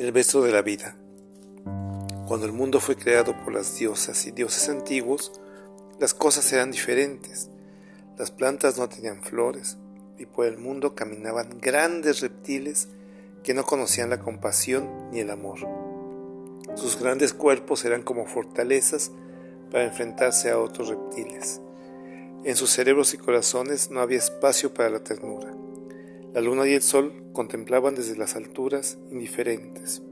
El beso de la vida. Cuando el mundo fue creado por las diosas y dioses antiguos, las cosas eran diferentes. Las plantas no tenían flores y por el mundo caminaban grandes reptiles que no conocían la compasión ni el amor. Sus grandes cuerpos eran como fortalezas para enfrentarse a otros reptiles. En sus cerebros y corazones no había espacio para la ternura. La luna y el sol contemplaban desde las alturas indiferentes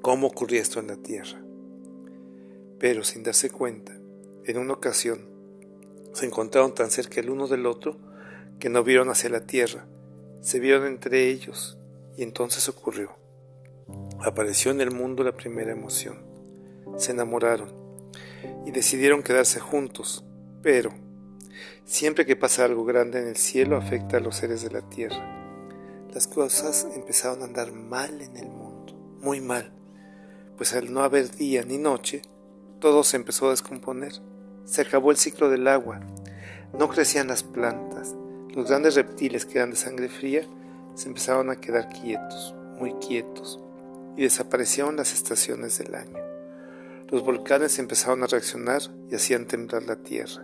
cómo ocurría esto en la tierra. Pero sin darse cuenta, en una ocasión se encontraron tan cerca el uno del otro que no vieron hacia la tierra, se vieron entre ellos y entonces ocurrió. Apareció en el mundo la primera emoción. Se enamoraron y decidieron quedarse juntos, pero siempre que pasa algo grande en el cielo afecta a los seres de la tierra. Las cosas empezaron a andar mal en el mundo, muy mal pues al no haber día ni noche, todo se empezó a descomponer. Se acabó el ciclo del agua. No crecían las plantas. Los grandes reptiles que eran de sangre fría se empezaron a quedar quietos, muy quietos, y desaparecieron las estaciones del año. Los volcanes empezaron a reaccionar y hacían temblar la tierra.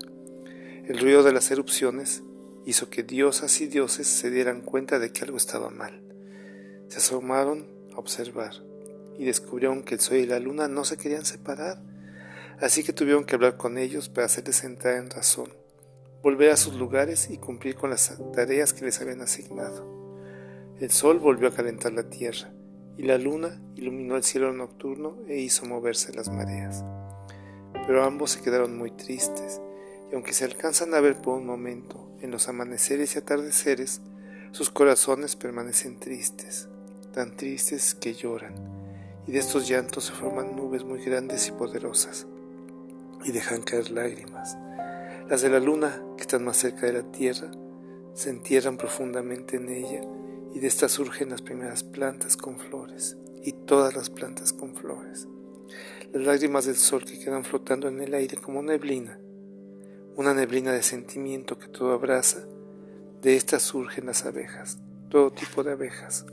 El ruido de las erupciones hizo que diosas y dioses se dieran cuenta de que algo estaba mal. Se asomaron a observar y descubrieron que el sol y la luna no se querían separar, así que tuvieron que hablar con ellos para hacerles entrar en razón, volver a sus lugares y cumplir con las tareas que les habían asignado. El sol volvió a calentar la tierra, y la luna iluminó el cielo nocturno e hizo moverse las mareas. Pero ambos se quedaron muy tristes, y aunque se alcanzan a ver por un momento en los amaneceres y atardeceres, sus corazones permanecen tristes, tan tristes que lloran y de estos llantos se forman nubes muy grandes y poderosas y dejan caer lágrimas. Las de la luna, que están más cerca de la tierra, se entierran profundamente en ella y de estas surgen las primeras plantas con flores y todas las plantas con flores. Las lágrimas del sol que quedan flotando en el aire como neblina, una neblina de sentimiento que todo abraza, de estas surgen las abejas, todo tipo de abejas,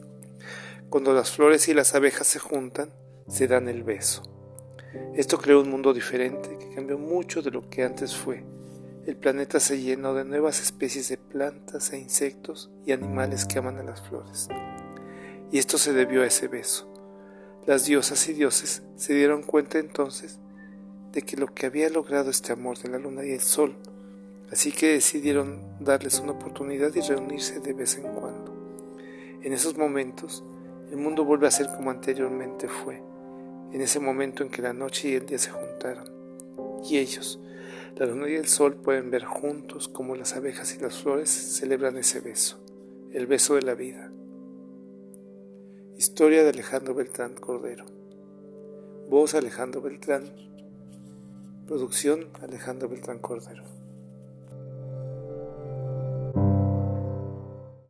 cuando las flores y las abejas se juntan, se dan el beso. Esto creó un mundo diferente que cambió mucho de lo que antes fue. El planeta se llenó de nuevas especies de plantas e insectos y animales que aman a las flores. Y esto se debió a ese beso. Las diosas y dioses se dieron cuenta entonces de que lo que había logrado este amor de la luna y el sol, así que decidieron darles una oportunidad y reunirse de vez en cuando. En esos momentos, el mundo vuelve a ser como anteriormente fue, en ese momento en que la noche y el día se juntaron. Y ellos, la luna y el sol, pueden ver juntos como las abejas y las flores celebran ese beso, el beso de la vida. Historia de Alejandro Beltrán Cordero. Voz Alejandro Beltrán. Producción Alejandro Beltrán Cordero.